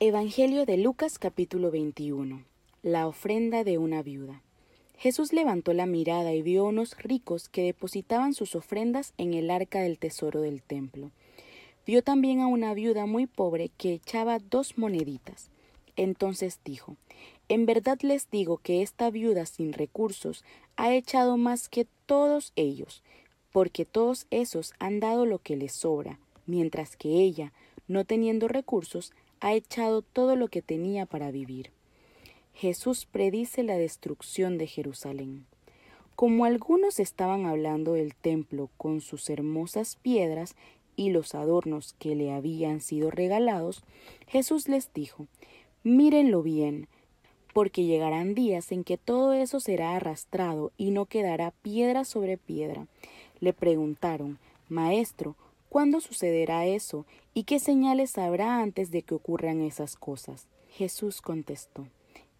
Evangelio de Lucas capítulo 21 La ofrenda de una viuda Jesús levantó la mirada y vio unos ricos que depositaban sus ofrendas en el arca del tesoro del templo. Vio también a una viuda muy pobre que echaba dos moneditas. Entonces dijo En verdad les digo que esta viuda sin recursos ha echado más que todos ellos, porque todos esos han dado lo que les sobra, mientras que ella, no teniendo recursos, ha echado todo lo que tenía para vivir. Jesús predice la destrucción de Jerusalén. Como algunos estaban hablando del templo con sus hermosas piedras y los adornos que le habían sido regalados, Jesús les dijo, Mírenlo bien, porque llegarán días en que todo eso será arrastrado y no quedará piedra sobre piedra. Le preguntaron, Maestro, ¿Cuándo sucederá eso? ¿Y qué señales habrá antes de que ocurran esas cosas? Jesús contestó,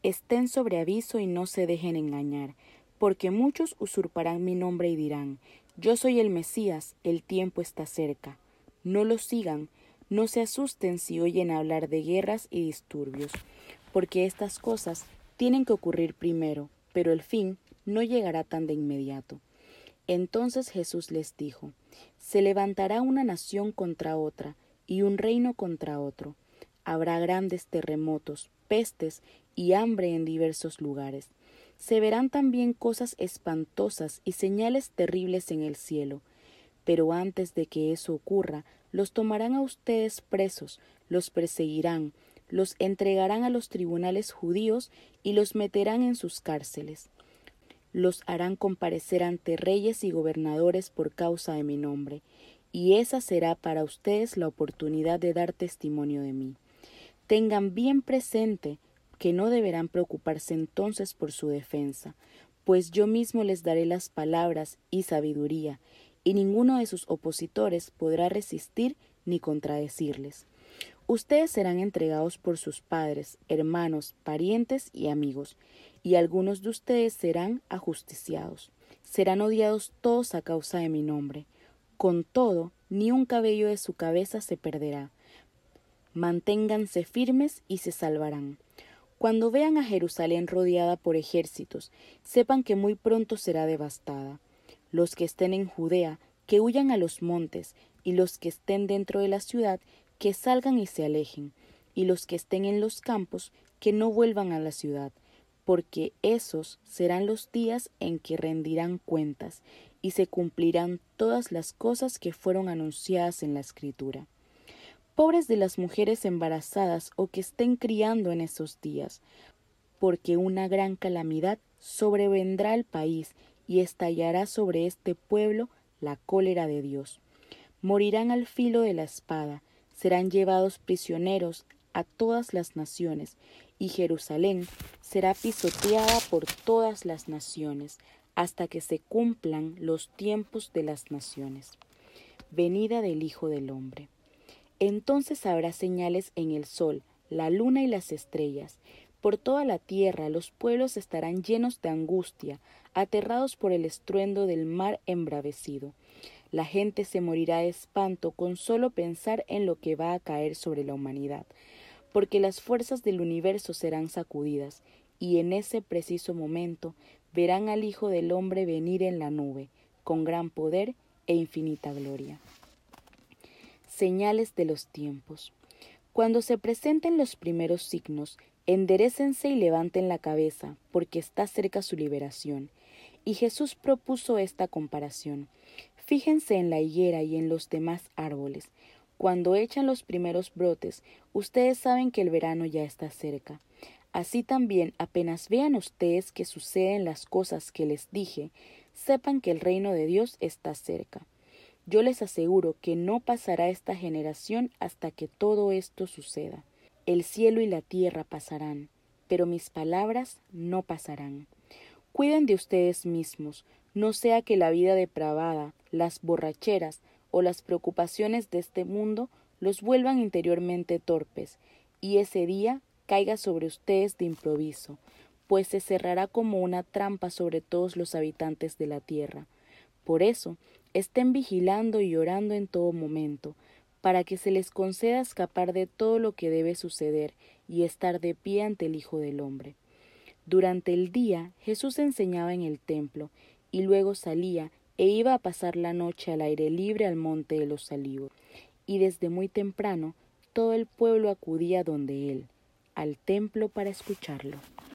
Estén sobre aviso y no se dejen engañar, porque muchos usurparán mi nombre y dirán, Yo soy el Mesías, el tiempo está cerca. No lo sigan, no se asusten si oyen hablar de guerras y disturbios, porque estas cosas tienen que ocurrir primero, pero el fin no llegará tan de inmediato. Entonces Jesús les dijo, Se levantará una nación contra otra, y un reino contra otro. Habrá grandes terremotos, pestes y hambre en diversos lugares. Se verán también cosas espantosas y señales terribles en el cielo. Pero antes de que eso ocurra, los tomarán a ustedes presos, los perseguirán, los entregarán a los tribunales judíos y los meterán en sus cárceles los harán comparecer ante reyes y gobernadores por causa de mi nombre, y esa será para ustedes la oportunidad de dar testimonio de mí. Tengan bien presente que no deberán preocuparse entonces por su defensa, pues yo mismo les daré las palabras y sabiduría, y ninguno de sus opositores podrá resistir ni contradecirles. Ustedes serán entregados por sus padres, hermanos, parientes y amigos, y algunos de ustedes serán ajusticiados. Serán odiados todos a causa de mi nombre. Con todo, ni un cabello de su cabeza se perderá. Manténganse firmes y se salvarán. Cuando vean a Jerusalén rodeada por ejércitos, sepan que muy pronto será devastada. Los que estén en Judea, que huyan a los montes, y los que estén dentro de la ciudad, que salgan y se alejen, y los que estén en los campos, que no vuelvan a la ciudad, porque esos serán los días en que rendirán cuentas, y se cumplirán todas las cosas que fueron anunciadas en la Escritura. Pobres de las mujeres embarazadas o que estén criando en esos días, porque una gran calamidad sobrevendrá al país y estallará sobre este pueblo la cólera de Dios. Morirán al filo de la espada, serán llevados prisioneros a todas las naciones, y Jerusalén será pisoteada por todas las naciones, hasta que se cumplan los tiempos de las naciones. Venida del Hijo del Hombre. Entonces habrá señales en el sol, la luna y las estrellas. Por toda la tierra los pueblos estarán llenos de angustia, aterrados por el estruendo del mar embravecido. La gente se morirá de espanto con solo pensar en lo que va a caer sobre la humanidad, porque las fuerzas del universo serán sacudidas, y en ese preciso momento verán al Hijo del Hombre venir en la nube, con gran poder e infinita gloria. Señales de los tiempos. Cuando se presenten los primeros signos, enderécense y levanten la cabeza, porque está cerca su liberación. Y Jesús propuso esta comparación. Fíjense en la higuera y en los demás árboles. Cuando echan los primeros brotes, ustedes saben que el verano ya está cerca. Así también, apenas vean ustedes que suceden las cosas que les dije, sepan que el reino de Dios está cerca. Yo les aseguro que no pasará esta generación hasta que todo esto suceda. El cielo y la tierra pasarán, pero mis palabras no pasarán. Cuiden de ustedes mismos, no sea que la vida depravada, las borracheras o las preocupaciones de este mundo los vuelvan interiormente torpes, y ese día caiga sobre ustedes de improviso, pues se cerrará como una trampa sobre todos los habitantes de la tierra. Por eso, estén vigilando y orando en todo momento, para que se les conceda escapar de todo lo que debe suceder y estar de pie ante el Hijo del Hombre. Durante el día Jesús enseñaba en el templo, y luego salía e iba a pasar la noche al aire libre al monte de los olivos. Y desde muy temprano todo el pueblo acudía donde él, al templo para escucharlo.